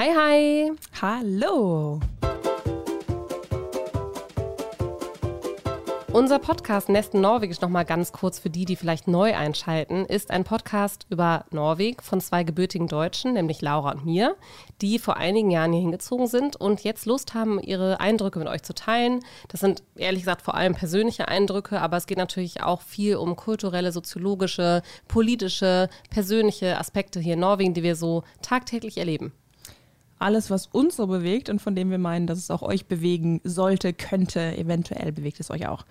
Hi, hi. Hallo. Unser Podcast Nesten Norwegisch nochmal ganz kurz für die, die vielleicht neu einschalten, ist ein Podcast über Norwegen von zwei gebürtigen Deutschen, nämlich Laura und mir, die vor einigen Jahren hier hingezogen sind und jetzt Lust haben, ihre Eindrücke mit euch zu teilen. Das sind ehrlich gesagt vor allem persönliche Eindrücke, aber es geht natürlich auch viel um kulturelle, soziologische, politische, persönliche Aspekte hier in Norwegen, die wir so tagtäglich erleben alles, was uns so bewegt und von dem wir meinen, dass es auch euch bewegen sollte, könnte, eventuell bewegt es euch auch.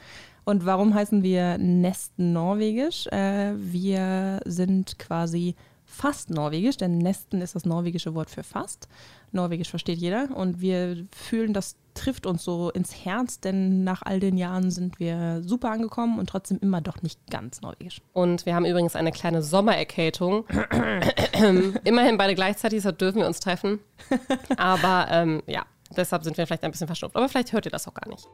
Und warum heißen wir Nesten Norwegisch? Äh, wir sind quasi fast norwegisch, denn Nesten ist das norwegische Wort für fast. Norwegisch versteht jeder und wir fühlen, das trifft uns so ins Herz, denn nach all den Jahren sind wir super angekommen und trotzdem immer doch nicht ganz norwegisch. Und wir haben übrigens eine kleine Sommererkältung. Immerhin beide gleichzeitig, deshalb dürfen wir uns treffen. Aber ähm, ja, deshalb sind wir vielleicht ein bisschen verschnupft. Aber vielleicht hört ihr das auch gar nicht.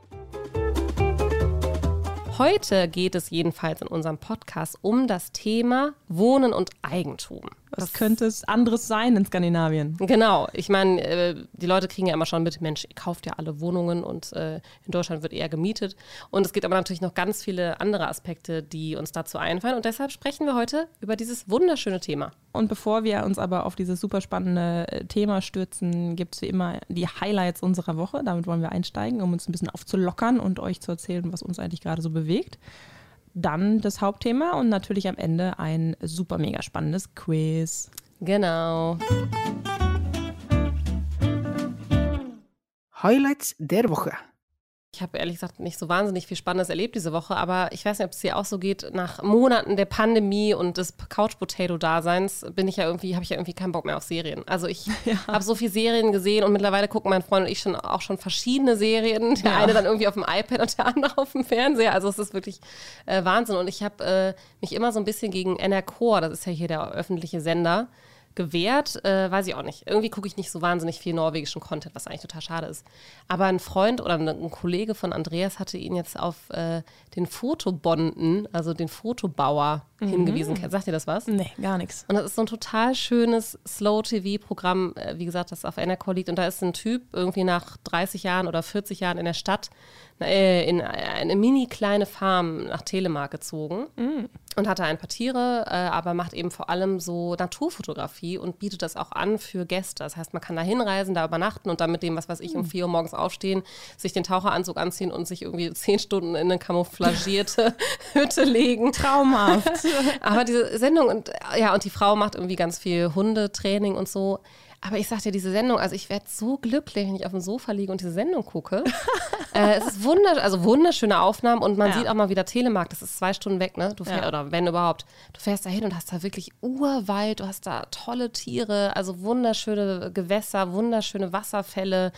Heute geht es jedenfalls in unserem Podcast um das Thema Wohnen und Eigentum. Was könnte es anderes sein in Skandinavien? Genau. Ich meine, äh, die Leute kriegen ja immer schon mit, Mensch, ihr kauft ja alle Wohnungen und äh, in Deutschland wird eher gemietet. Und es gibt aber natürlich noch ganz viele andere Aspekte, die uns dazu einfallen. Und deshalb sprechen wir heute über dieses wunderschöne Thema. Und bevor wir uns aber auf dieses super spannende äh, Thema stürzen, gibt es wie immer die Highlights unserer Woche. Damit wollen wir einsteigen, um uns ein bisschen aufzulockern und euch zu erzählen, was uns eigentlich gerade so bewegt dann das Hauptthema und natürlich am Ende ein super mega spannendes Quiz. Genau. Highlights der Woche. Ich habe ehrlich gesagt nicht so wahnsinnig viel Spannendes erlebt diese Woche, aber ich weiß nicht, ob es dir auch so geht. Nach Monaten der Pandemie und des Couch Potato Daseins bin ich ja irgendwie, habe ich ja irgendwie keinen Bock mehr auf Serien. Also ich ja. habe so viele Serien gesehen und mittlerweile gucken mein Freund und ich schon auch schon verschiedene Serien. Der ja. eine dann irgendwie auf dem iPad und der andere auf dem Fernseher. Also es ist wirklich äh, Wahnsinn. Und ich habe äh, mich immer so ein bisschen gegen NRK, das ist ja hier der öffentliche Sender, gewährt, äh, weiß ich auch nicht. Irgendwie gucke ich nicht so wahnsinnig viel norwegischen Content, was eigentlich total schade ist. Aber ein Freund oder ein Kollege von Andreas hatte ihn jetzt auf äh, den Fotobonden, also den Fotobauer, mhm. hingewiesen. Sagt ihr das was? Nee, gar nichts. Und das ist so ein total schönes Slow-TV-Programm, äh, wie gesagt, das auf NRK liegt. Und da ist ein Typ irgendwie nach 30 Jahren oder 40 Jahren in der Stadt äh, in eine mini kleine Farm nach Telemark gezogen mm. und hatte ein paar Tiere, äh, aber macht eben vor allem so Naturfotografie und bietet das auch an für Gäste. Das heißt, man kann da hinreisen, da übernachten und dann mit dem, was weiß ich, um 4 mm. Uhr morgens aufstehen, sich den Taucheranzug anziehen und sich irgendwie zehn Stunden in eine camouflagierte Hütte legen. Traumhaft. Aber diese Sendung und ja, und die Frau macht irgendwie ganz viel Hundetraining und so. Aber ich sag dir, diese Sendung, also ich werde so glücklich, wenn ich auf dem Sofa liege und diese Sendung gucke. äh, es ist wundersch also wunderschöne Aufnahmen und man ja. sieht auch mal wieder Telemark, das ist zwei Stunden weg, ne? Du fährst, ja. oder wenn überhaupt, du fährst da hin und hast da wirklich Urwald, du hast da tolle Tiere, also wunderschöne Gewässer, wunderschöne Wasserfälle.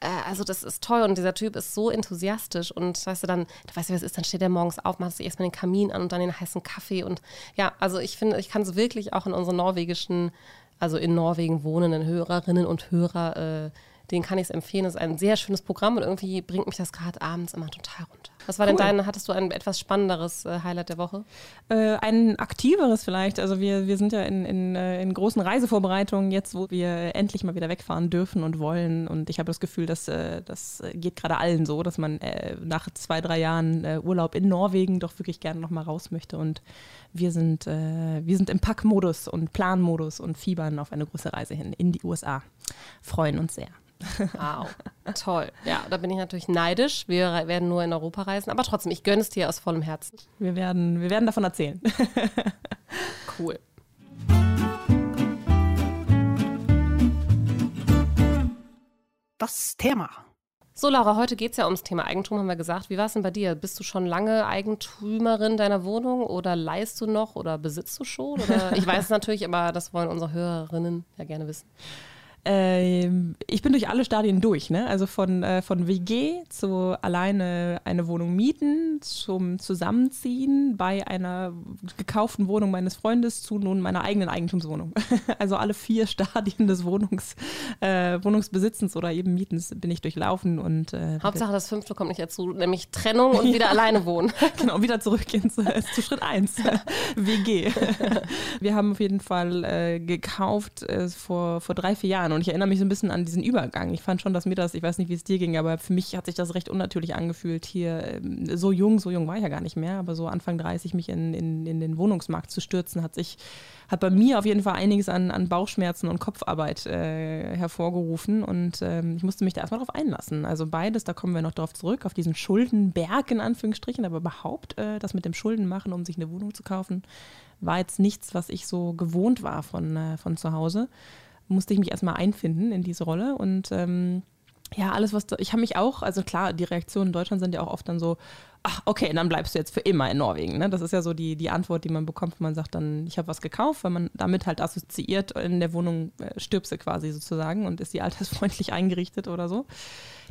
Äh, also das ist toll und dieser Typ ist so enthusiastisch und weißt du dann, du weißt, wie es ist, dann steht er morgens auf, macht sich erstmal den Kamin an und dann den heißen Kaffee und ja, also ich finde, ich kann es wirklich auch in unseren norwegischen also in Norwegen wohnenden Hörerinnen und Hörer, äh, denen kann ich es empfehlen. Es ist ein sehr schönes Programm und irgendwie bringt mich das gerade abends immer total runter. Was war cool. denn dein, hattest du ein etwas spannenderes äh, Highlight der Woche? Äh, ein aktiveres vielleicht. Also wir, wir sind ja in, in, äh, in großen Reisevorbereitungen jetzt, wo wir endlich mal wieder wegfahren dürfen und wollen. Und ich habe das Gefühl, dass äh, das geht gerade allen so, dass man äh, nach zwei, drei Jahren äh, Urlaub in Norwegen doch wirklich gerne nochmal raus möchte. Und wir sind, wir sind im Packmodus und Planmodus und fiebern auf eine große Reise hin in die USA. Freuen uns sehr. Wow, toll. Ja, da bin ich natürlich neidisch. Wir werden nur in Europa reisen, aber trotzdem, ich gönne es dir aus vollem Herzen. Wir werden, wir werden davon erzählen. cool. Das Thema. So, Laura, heute geht es ja ums Thema Eigentum, haben wir gesagt. Wie war es denn bei dir? Bist du schon lange Eigentümerin deiner Wohnung oder leihst du noch oder besitzt du schon? Oder? Ich weiß es natürlich, aber das wollen unsere Hörerinnen ja gerne wissen ich bin durch alle Stadien durch, ne? Also von, äh, von WG zu alleine eine Wohnung mieten, zum Zusammenziehen bei einer gekauften Wohnung meines Freundes zu nun meiner eigenen Eigentumswohnung. also alle vier Stadien des Wohnungs, äh, Wohnungsbesitzens oder eben Mietens bin ich durchlaufen und äh, Hauptsache das fünfte kommt nicht dazu, nämlich Trennung und ja. wieder alleine wohnen. genau, wieder zurückgehen zu, äh, zu Schritt 1. WG. Wir haben auf jeden Fall äh, gekauft vor, vor drei, vier Jahren Und ich erinnere mich so ein bisschen an diesen Übergang. Ich fand schon, dass mir das, ich weiß nicht, wie es dir ging, aber für mich hat sich das recht unnatürlich angefühlt, hier ähm, so jung, so jung war ich ja gar nicht mehr, aber so Anfang 30 mich in, in, in den Wohnungsmarkt zu stürzen, hat sich, hat bei mir auf jeden Fall einiges an, an Bauchschmerzen und Kopfarbeit äh, hervorgerufen. Und ähm, ich musste mich da erstmal drauf einlassen. Also beides, da kommen wir noch drauf zurück, auf diesen Schuldenberg in Anführungsstrichen, aber überhaupt äh, das mit dem Schulden machen, um sich eine Wohnung zu kaufen, war jetzt nichts, was ich so gewohnt war von, äh, von zu Hause. Musste ich mich erstmal einfinden in diese Rolle. Und ähm, ja, alles, was da, ich habe mich auch, also klar, die Reaktionen in Deutschland sind ja auch oft dann so, ach, okay, dann bleibst du jetzt für immer in Norwegen. Ne? Das ist ja so die, die Antwort, die man bekommt, wenn man sagt, dann, ich habe was gekauft, weil man damit halt assoziiert, in der Wohnung äh, stirbst du quasi sozusagen und ist die altersfreundlich eingerichtet oder so.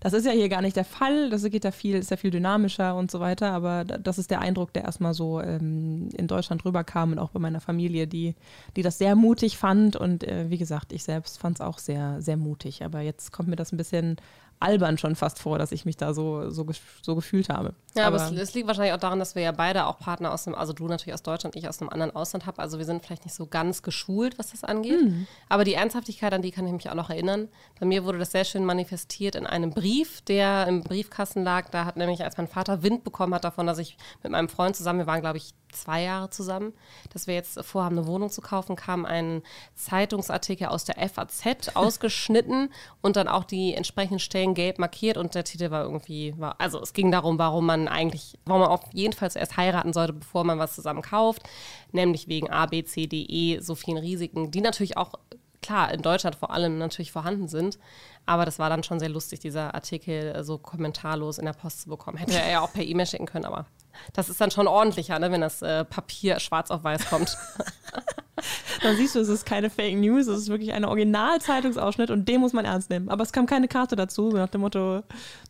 Das ist ja hier gar nicht der Fall. Das geht ja viel, ist ja viel dynamischer und so weiter. Aber das ist der Eindruck, der erstmal so ähm, in Deutschland rüberkam und auch bei meiner Familie, die, die das sehr mutig fand. Und äh, wie gesagt, ich selbst fand es auch sehr, sehr mutig. Aber jetzt kommt mir das ein bisschen albern schon fast vor, dass ich mich da so, so, so gefühlt habe. Ja, aber, aber es, es, liegt wahrscheinlich auch daran, dass wir ja beide auch Partner aus dem, also du natürlich aus Deutschland, ich aus einem anderen Ausland habe. Also wir sind vielleicht nicht so ganz geschult, was das angeht. Mhm. Aber die Ernsthaftigkeit, an die kann ich mich auch noch erinnern. Bei mir wurde das sehr schön manifestiert in einem Brief, der im Briefkasten lag. Da hat nämlich, als mein Vater Wind bekommen hat davon, dass ich mit meinem Freund zusammen, wir waren, glaube ich, zwei Jahre zusammen, dass wir jetzt vorhaben, eine Wohnung zu kaufen, kam ein Zeitungsartikel aus der FAZ ausgeschnitten und dann auch die entsprechenden Stellen gelb markiert und der Titel war irgendwie, war, also es ging darum, warum man eigentlich, warum man auf jeden Fall zuerst heiraten sollte, bevor man was zusammen kauft, nämlich wegen A, B, C, D, E, so vielen Risiken, die natürlich auch klar in Deutschland vor allem natürlich vorhanden sind. Aber das war dann schon sehr lustig, dieser Artikel so kommentarlos in der Post zu bekommen. Hätte er ja auch per E-Mail schicken können, aber das ist dann schon ordentlicher, ne, wenn das äh, Papier schwarz auf weiß kommt. Dann siehst du, es ist keine Fake News, es ist wirklich ein Original-Zeitungsausschnitt und den muss man ernst nehmen. Aber es kam keine Karte dazu, nach dem Motto,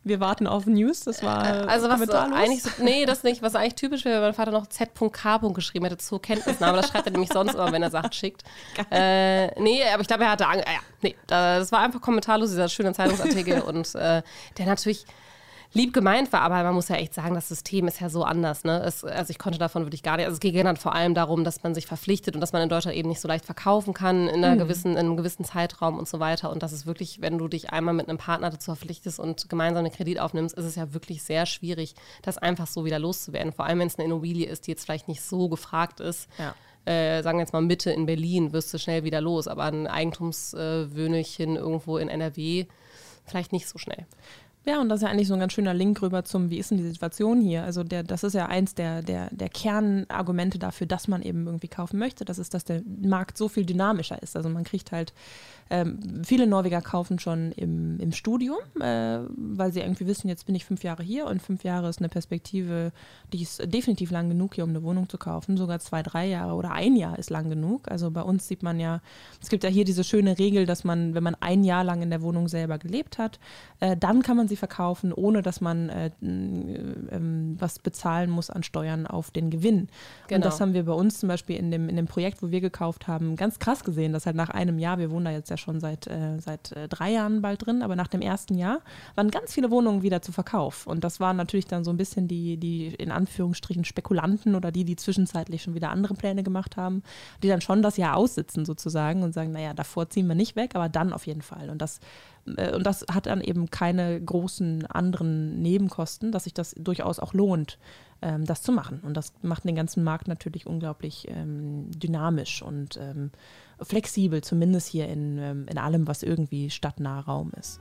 wir warten auf News. Das war. Äh, also, was eigentlich so, nee, das nicht. Was eigentlich typisch wäre, wenn mein Vater noch Z.K. geschrieben hätte zur Kenntnisnahme. Das schreibt er nämlich sonst immer, wenn er Sachen schickt. Äh, nee, aber ich glaube, er hatte Angst. Ja, nee, das war einfach kommentarlos, dieser schöne Zeitungsartikel und äh, der natürlich lieb gemeint war, aber man muss ja echt sagen, das System ist ja so anders. Ne? Es, also ich konnte davon wirklich gar nicht. Also es ging dann vor allem darum, dass man sich verpflichtet und dass man in Deutschland eben nicht so leicht verkaufen kann in, einer mhm. gewissen, in einem gewissen Zeitraum und so weiter. Und das ist wirklich, wenn du dich einmal mit einem Partner dazu verpflichtest und gemeinsam einen Kredit aufnimmst, ist es ja wirklich sehr schwierig, das einfach so wieder loszuwerden. Vor allem, wenn es eine Immobilie ist, die jetzt vielleicht nicht so gefragt ist. Ja. Äh, sagen wir jetzt mal Mitte in Berlin, wirst du schnell wieder los. Aber ein Eigentumswöhnchen irgendwo in NRW vielleicht nicht so schnell. Ja, und das ist ja eigentlich so ein ganz schöner Link rüber zum, wie ist denn die Situation hier? Also der, das ist ja eins der, der, der Kernargumente dafür, dass man eben irgendwie kaufen möchte. Das ist, dass der Markt so viel dynamischer ist. Also man kriegt halt ähm, viele Norweger kaufen schon im, im Studium, äh, weil sie irgendwie wissen, jetzt bin ich fünf Jahre hier und fünf Jahre ist eine Perspektive, die ist definitiv lang genug hier, um eine Wohnung zu kaufen. Sogar zwei, drei Jahre oder ein Jahr ist lang genug. Also bei uns sieht man ja, es gibt ja hier diese schöne Regel, dass man, wenn man ein Jahr lang in der Wohnung selber gelebt hat, äh, dann kann man sie verkaufen, ohne dass man äh, äh, was bezahlen muss an Steuern auf den Gewinn. Genau. Und das haben wir bei uns zum Beispiel in dem, in dem Projekt, wo wir gekauft haben, ganz krass gesehen, dass halt nach einem Jahr, wir wohnen da jetzt ja ja schon seit, äh, seit äh, drei Jahren bald drin, aber nach dem ersten Jahr waren ganz viele Wohnungen wieder zu Verkauf. Und das waren natürlich dann so ein bisschen die, die in Anführungsstrichen Spekulanten oder die, die zwischenzeitlich schon wieder andere Pläne gemacht haben, die dann schon das Jahr aussitzen sozusagen und sagen, naja, davor ziehen wir nicht weg, aber dann auf jeden Fall. Und das äh, und das hat dann eben keine großen anderen Nebenkosten, dass sich das durchaus auch lohnt, ähm, das zu machen. Und das macht den ganzen Markt natürlich unglaublich ähm, dynamisch und ähm, flexibel, zumindest hier in, ähm, in allem, was irgendwie stadtnaher Raum ist.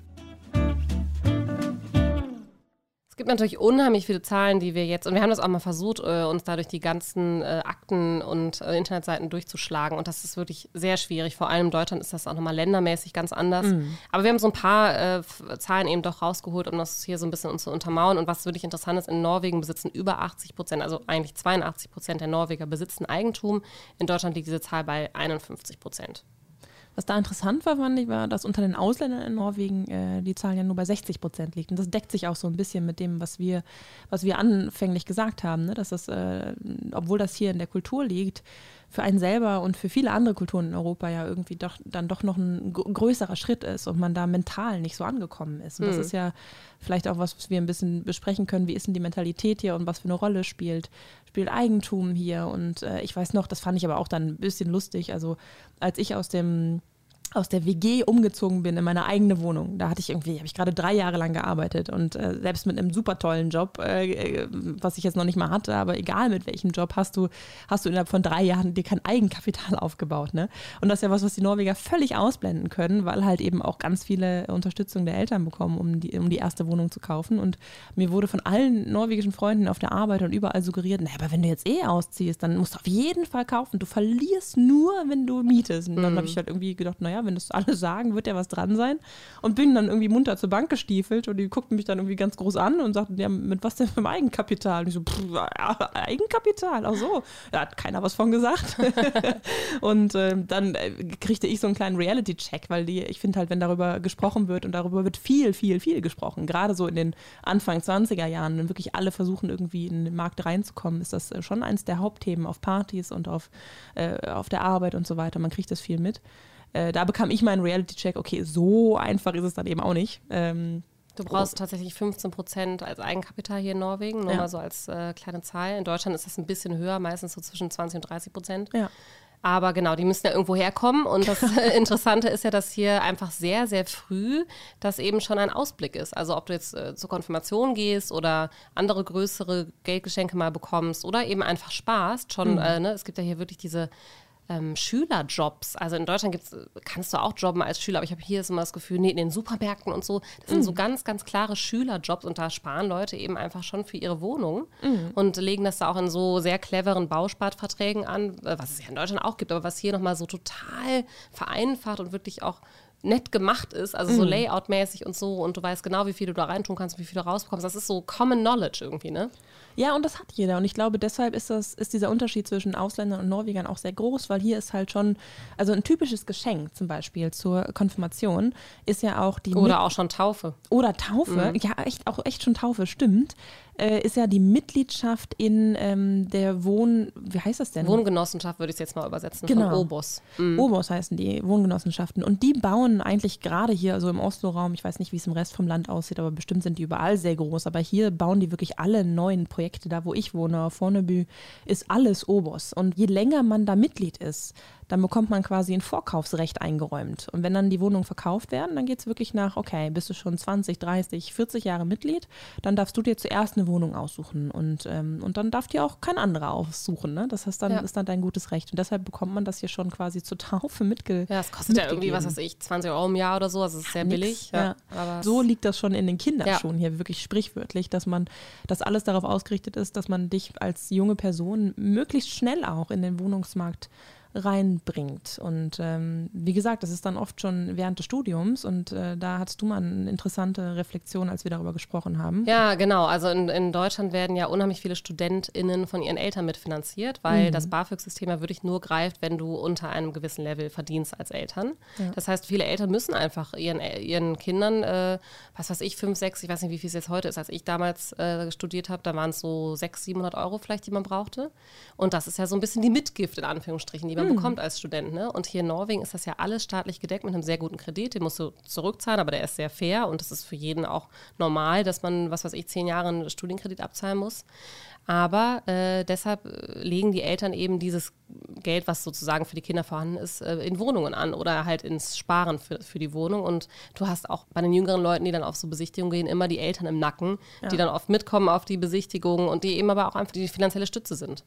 Es gibt natürlich unheimlich viele Zahlen, die wir jetzt, und wir haben das auch mal versucht, äh, uns dadurch die ganzen äh, Akten und äh, Internetseiten durchzuschlagen. Und das ist wirklich sehr schwierig. Vor allem in Deutschland ist das auch nochmal ländermäßig ganz anders. Mhm. Aber wir haben so ein paar Zahlen eben doch rausgeholt, um das hier so ein bisschen uns zu untermauern. Und was wirklich interessant ist, in Norwegen besitzen über 80 Prozent, also eigentlich 82 Prozent der Norweger besitzen Eigentum. In Deutschland liegt diese Zahl bei 51 Prozent. Was da interessant war, fand ich, war, dass unter den Ausländern in Norwegen äh, die Zahl ja nur bei 60 Prozent liegt. Und das deckt sich auch so ein bisschen mit dem, was wir, was wir anfänglich gesagt haben, ne? dass das, äh, obwohl das hier in der Kultur liegt, für einen selber und für viele andere Kulturen in Europa ja irgendwie doch dann doch noch ein größerer Schritt ist und man da mental nicht so angekommen ist. Und mhm. das ist ja vielleicht auch was, was wir ein bisschen besprechen können. Wie ist denn die Mentalität hier und was für eine Rolle spielt, spielt Eigentum hier? Und äh, ich weiß noch, das fand ich aber auch dann ein bisschen lustig. Also als ich aus dem aus der WG umgezogen bin in meine eigene Wohnung. Da hatte ich irgendwie, habe ich gerade drei Jahre lang gearbeitet und äh, selbst mit einem super tollen Job, äh, äh, was ich jetzt noch nicht mal hatte, aber egal mit welchem Job, hast du, hast du innerhalb von drei Jahren dir kein Eigenkapital aufgebaut. Ne? Und das ist ja was, was die Norweger völlig ausblenden können, weil halt eben auch ganz viele Unterstützung der Eltern bekommen, um die, um die erste Wohnung zu kaufen. Und mir wurde von allen norwegischen Freunden auf der Arbeit und überall suggeriert, naja, aber wenn du jetzt eh ausziehst, dann musst du auf jeden Fall kaufen. Du verlierst nur, wenn du mietest. Und dann mhm. habe ich halt irgendwie gedacht, naja, wenn das alle sagen, wird ja was dran sein. Und bin dann irgendwie munter zur Bank gestiefelt und die guckten mich dann irgendwie ganz groß an und sagten, ja, mit was denn für einem Eigenkapital? Und ich so, pff, ja, Eigenkapital, ach so. Da hat keiner was von gesagt. und äh, dann kriegte ich so einen kleinen Reality-Check, weil die, ich finde halt, wenn darüber gesprochen wird und darüber wird viel, viel, viel gesprochen, gerade so in den Anfang 20er Jahren, wenn wirklich alle versuchen, irgendwie in den Markt reinzukommen, ist das äh, schon eins der Hauptthemen auf Partys und auf, äh, auf der Arbeit und so weiter. Man kriegt das viel mit äh, da bekam ich meinen Reality-Check, okay, so einfach ist es dann eben auch nicht. Ähm, Du brauchst tatsächlich 15 Prozent als Eigenkapital hier in Norwegen, nur ja. mal so als äh, kleine Zahl. In Deutschland ist das ein bisschen höher, meistens so zwischen 20 und 30 Prozent. Ja. Aber genau, die müssen ja irgendwo herkommen. Und das Interessante ist ja, dass hier einfach sehr, sehr früh das eben schon ein Ausblick ist. Also ob du jetzt äh, zur Konfirmation gehst oder andere größere Geldgeschenke mal bekommst oder eben einfach sparst. Schon, mhm. äh, ne? es gibt ja hier wirklich diese ähm, Schülerjobs. Also in Deutschland gibt's, kannst du auch jobben als Schüler, aber ich habe hier immer das Gefühl, nee, in den Supermärkten und so, das sind so mhm. ganz, ganz klare Schülerjobs und da sparen Leute eben einfach schon für ihre Wohnung mm. und legen das da auch in so sehr cleveren Bauspartverträgen an, äh, was es ja in Deutschland auch gibt, aber was hier nochmal so total vereinfacht und wirklich auch nett gemacht ist, also so mhm. Layout-mäßig und so und du weißt genau, wie viel du da reintun kannst, wie viel du rausbekommst. Das ist so Common Knowledge irgendwie, ne? Ja, und das hat jeder. Und ich glaube, deshalb ist, das, ist dieser Unterschied zwischen Ausländern und Norwegern auch sehr groß, weil hier ist halt schon, also ein typisches Geschenk zum Beispiel zur Konfirmation ist ja auch die. Oder Mit auch schon Taufe. Oder Taufe, mhm. ja, echt, auch echt schon Taufe, stimmt äh, ist ja die Mitgliedschaft in ähm, der Wohn... Wie heißt das denn? Wohngenossenschaft würde ich es jetzt mal übersetzen. Genau. Von Obos. Mhm. Obos heißen die Wohngenossenschaften. Und die bauen eigentlich gerade hier, also im Oslo-Raum, ich weiß nicht, wie es im Rest vom Land aussieht, aber bestimmt sind die überall sehr groß. Aber hier bauen die wirklich alle neuen Projekte. Da, wo ich wohne, auf Fornebü, ist alles Obos. Und je länger man da Mitglied ist, dann bekommt man quasi ein Vorkaufsrecht eingeräumt. Und wenn dann die Wohnungen verkauft werden, dann geht es wirklich nach, okay, bist du schon 20, 30, 40 Jahre Mitglied, dann darfst du dir zuerst eine Wohnung aussuchen. Und, ähm, und dann darf dir auch kein anderer aussuchen. Ne? Das heißt, dann ja. ist dann dein gutes Recht. Und deshalb bekommt man das hier schon quasi zur Taufe mitge Ja, es kostet ja irgendwie, was weiß ich, 20 Euro im Jahr oder so. Also es ist sehr Nix, billig. Ja. Ja. so liegt das schon in den Kinderschuhen hier wirklich sprichwörtlich, dass man, dass alles darauf ausgerichtet ist, dass man dich als junge Person möglichst schnell auch in den Wohnungsmarkt reinbringt. Und ähm, wie gesagt, das ist dann oft schon während des Studiums und äh, da hattest du mal eine interessante Reflexion, als wir darüber gesprochen haben. Ja, genau. Also in, in Deutschland werden ja unheimlich viele StudentInnen von ihren Eltern mitfinanziert, weil mhm. das BAföG-System ja wirklich nur greift, wenn du unter einem gewissen Level verdienst als Eltern. Ja. Das heißt, viele Eltern müssen einfach ihren, ihren Kindern, äh, was weiß ich, fünf, sechs, ich weiß nicht, wie viel es jetzt heute ist, als ich damals äh, studiert habe, da waren es so 600, 700 Euro vielleicht, die man brauchte. Und das ist ja so ein bisschen die Mitgift in Anführungsstrichen, die man man mhm. bekommt als Student. Ne? Und hier in Norwegen ist das ja alles staatlich gedeckt mit einem sehr guten Kredit. Den musst du zurückzahlen, aber der ist sehr fair und es ist für jeden auch normal, dass man, was weiß ich, zehn Jahre einen Studienkredit abzahlen muss. Aber äh, deshalb äh, legen die Eltern eben dieses Geld, was sozusagen für die Kinder vorhanden ist, äh, in Wohnungen an oder halt ins Sparen für, für die Wohnung. Und du hast auch bei den jüngeren Leuten, die dann auf so Besichtigungen gehen, immer die Eltern im Nacken, ja. die dann oft mitkommen auf die Besichtigung und die eben aber auch einfach die finanzielle Stütze sind.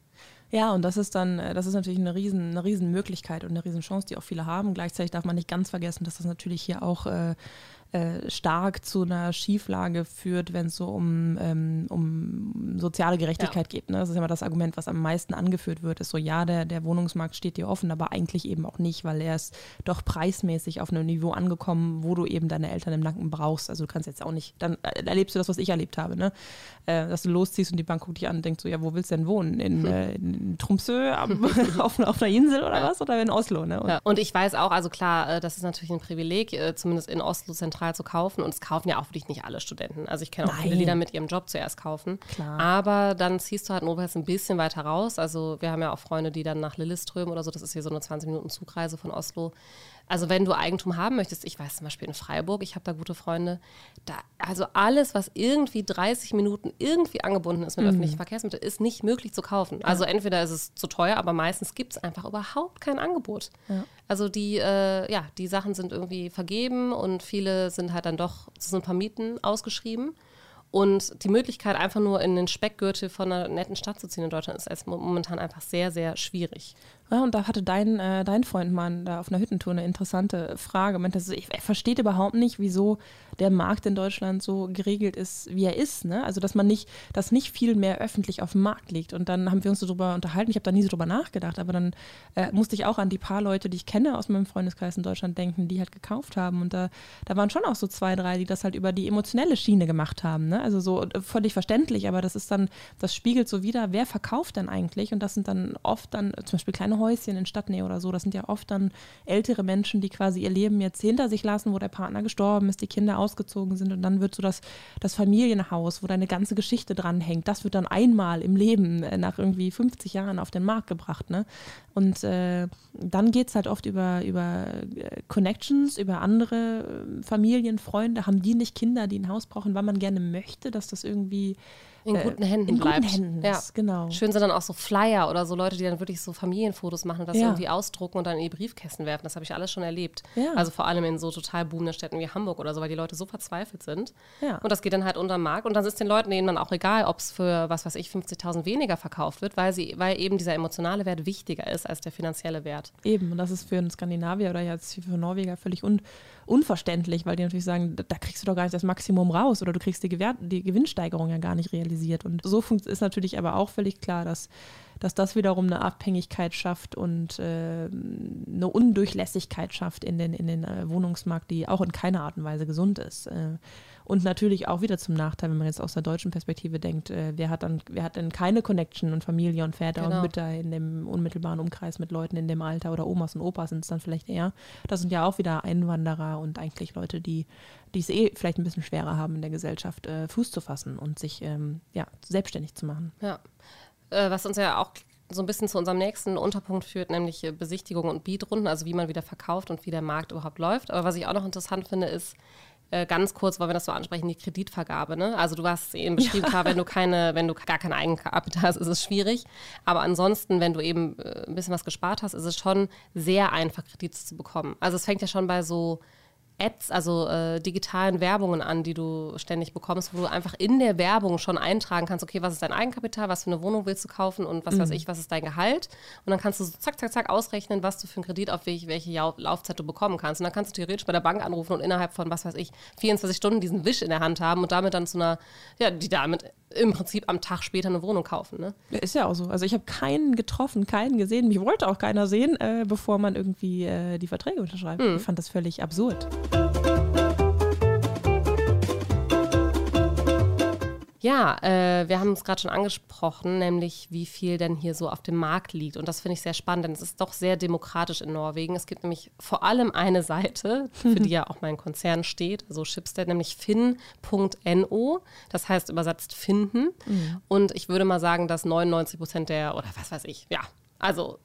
Ja, und das ist dann, äh, das ist natürlich eine riesen, eine riesen Möglichkeit und eine riesen Chance, die auch viele haben. Gleichzeitig darf man nicht ganz vergessen, dass das natürlich hier auch äh, äh, stark zu einer Schieflage führt, wenn es so um, ähm, um soziale Gerechtigkeit ja. geht. Ne? Das ist immer das Argument, was am meisten angeführt wird, ist so, ja, der, der Wohnungsmarkt steht dir offen, aber eigentlich eben auch nicht, weil er ist doch preismäßig auf einem Niveau angekommen, wo du eben deine Eltern im Nacken brauchst. Also du kannst jetzt auch nicht, dann erlebst du das, was ich erlebt habe, ne? Äh, dass du losziehst und die Bank guckt dich an und denkt so, ja, wo willst du denn wohnen? In, äh, in Tromsø auf, auf, einer Insel oder was? Oder in Oslo? Ne? Und, ja. und ich weiß auch, also klar, äh, das ist natürlich ein Privileg, äh, zumindest in Oslo zentral zentral zu kaufen. Und es kaufen ja auch wirklich nicht alle Studenten. Also ich kenne auch Nein. viele, die dann mit ihrem Job zuerst kaufen. Klar. Aber dann ziehst du halt notfalls ein bisschen weiter raus. Also wir haben ja auch Freunde, die dann nach Lilleström oder so, das ist hier so eine 20 Minuten Zugreise von Oslo, Also wenn du Eigentum haben möchtest, ich weiß zum Beispiel in Freiburg, ich habe da gute Freunde, da, also alles, was irgendwie 30 Minuten irgendwie angebunden ist mit mhm. öffentlichen Verkehrsmitteln, ist nicht möglich zu kaufen. Also entweder ist es zu teuer, aber meistens gibt es einfach überhaupt kein Angebot. Ja. Also die, äh, ja, die Sachen sind irgendwie vergeben und viele sind halt dann doch so ein paar Mieten ausgeschrieben. Und die Möglichkeit, einfach nur in den Speckgürtel von einer netten Stadt zu ziehen in Deutschland, ist momentan einfach sehr, sehr schwierig. Ja, und da hatte dein, äh, dein Freund mal da auf einer Hüttentour eine interessante Frage. Meinte, also er versteht überhaupt nicht, wieso der Markt in Deutschland so geregelt ist, wie er ist. Ne? Also, dass man nicht, dass nicht viel mehr öffentlich auf dem Markt liegt. Und dann haben wir uns so drüber unterhalten. Ich habe da nie so drüber nachgedacht, aber dann äh, musste ich auch an die paar Leute, die ich kenne aus meinem Freundeskreis in Deutschland denken, die halt gekauft haben. Und da, da waren schon auch so zwei, drei, die das halt über die emotionelle Schiene gemacht haben. Ne? Also so äh, völlig verständlich, aber das ist dann, das spiegelt so wieder, wer verkauft denn eigentlich? Und das sind dann oft dann zum Beispiel kleine Häuschen in Stadtnähe oder so. Das sind ja oft dann ältere Menschen, die quasi ihr Leben jetzt hinter sich lassen, wo der Partner gestorben ist, die Kinder ausgezogen sind und dann wird so das, das Familienhaus, wo deine ganze Geschichte dranhängt, das wird dann einmal im Leben äh, nach irgendwie 50 Jahren auf den Markt gebracht. Ne? Und äh, dann geht es halt oft über, über äh, Connections, über andere äh, Familien, Freunde. Haben die nicht Kinder, die ein Haus brauchen, weil man gerne möchte, dass das irgendwie in äh, guten Händen in bleibt. Guten Händen ja. genau. Schön sind dann auch so Flyer oder so Leute, die dann wirklich so Familienfotos machen und das ja. irgendwie ausdrucken und dann in die Briefkästen werfen. Das habe ich alles schon erlebt. Ja. Also vor allem in so total boomenden Städten wie Hamburg oder so, weil die Leute so verzweifelt sind. Ja. Und das geht dann halt unter den Markt und dann ist den Leuten eben dann auch egal, ob es für, was weiß ich, 50.000 weniger verkauft wird, weil, sie, weil eben dieser emotionale Wert wichtiger ist als der finanzielle Wert. Eben, und das ist für einen Skandinavier oder jetzt für Norweger völlig un unverständlich, weil die natürlich sagen, da kriegst du doch gar nicht das Maximum raus oder du kriegst die, Gewert die Gewinnsteigerung ja gar nicht realisiert. Und so ist natürlich aber auch völlig klar, dass, dass das wiederum eine Abhängigkeit schafft und äh, eine Undurchlässigkeit schafft in den, in den äh, Wohnungsmarkt, die auch in keiner Art und Weise gesund ist. Äh, und natürlich auch wieder zum Nachteil, wenn man jetzt aus der deutschen Perspektive denkt, äh, wer hat dann, wer hat denn keine Connection und Familie und Väter genau. und Mütter in dem unmittelbaren Umkreis mit Leuten in dem Alter oder Omas und Opas sind es dann vielleicht eher. Das sind ja auch wieder Einwanderer und eigentlich Leute, die die es eh vielleicht ein bisschen schwerer haben in der Gesellschaft, äh, Fuß zu fassen und sich ähm, ja, selbstständig zu machen. Ja, äh, was uns ja auch so ein bisschen zu unserem nächsten Unterpunkt führt, nämlich Besichtigung und Beatrunden, also wie man wieder verkauft und wie der Markt überhaupt läuft. Aber was ich auch noch interessant finde, ist, äh, ganz kurz, weil wir das so ansprechen, die Kreditvergabe. Ne? Also du hast eben beschrieben, ja. klar, wenn du keine, wenn du gar kein Eigenkapital hast, ist es schwierig. Aber ansonsten, wenn du eben äh, ein bisschen was gespart hast, ist es schon sehr einfach, Kredite zu bekommen. Also es fängt ja schon bei so Ads, also äh, digitalen Werbungen an, die du ständig bekommst, wo du einfach in der Werbung schon eintragen kannst, okay, was ist dein Eigenkapital, was für eine Wohnung willst du kaufen und was mhm. weiß ich, was ist dein Gehalt. Und dann kannst du so zack, zack, zack ausrechnen, was du für einen Kredit auf welche, welche Laufzeit du bekommen kannst. Und dann kannst du theoretisch bei der Bank anrufen und innerhalb von, was weiß ich, 24 Stunden diesen Wisch in der Hand haben und damit dann zu einer, ja, die damit im Prinzip am Tag später eine Wohnung kaufen. Ne? Ja, ist ja auch so. Also ich habe keinen getroffen, keinen gesehen. Mich wollte auch keiner sehen, äh, bevor man irgendwie äh, die Verträge unterschreibt. Mhm. Ich fand das völlig absurd. Ja, äh, wir haben es gerade schon angesprochen, nämlich wie viel denn hier so auf dem Markt liegt. Und das finde ich sehr spannend, denn es ist doch sehr demokratisch in Norwegen. Es gibt nämlich vor allem eine Seite, für die ja auch mein Konzern steht, also Shipstead, nämlich fin.no. Das heißt übersetzt finden. Mhm. Und ich würde mal sagen, dass 99 Prozent der, oder was weiß ich, ja, also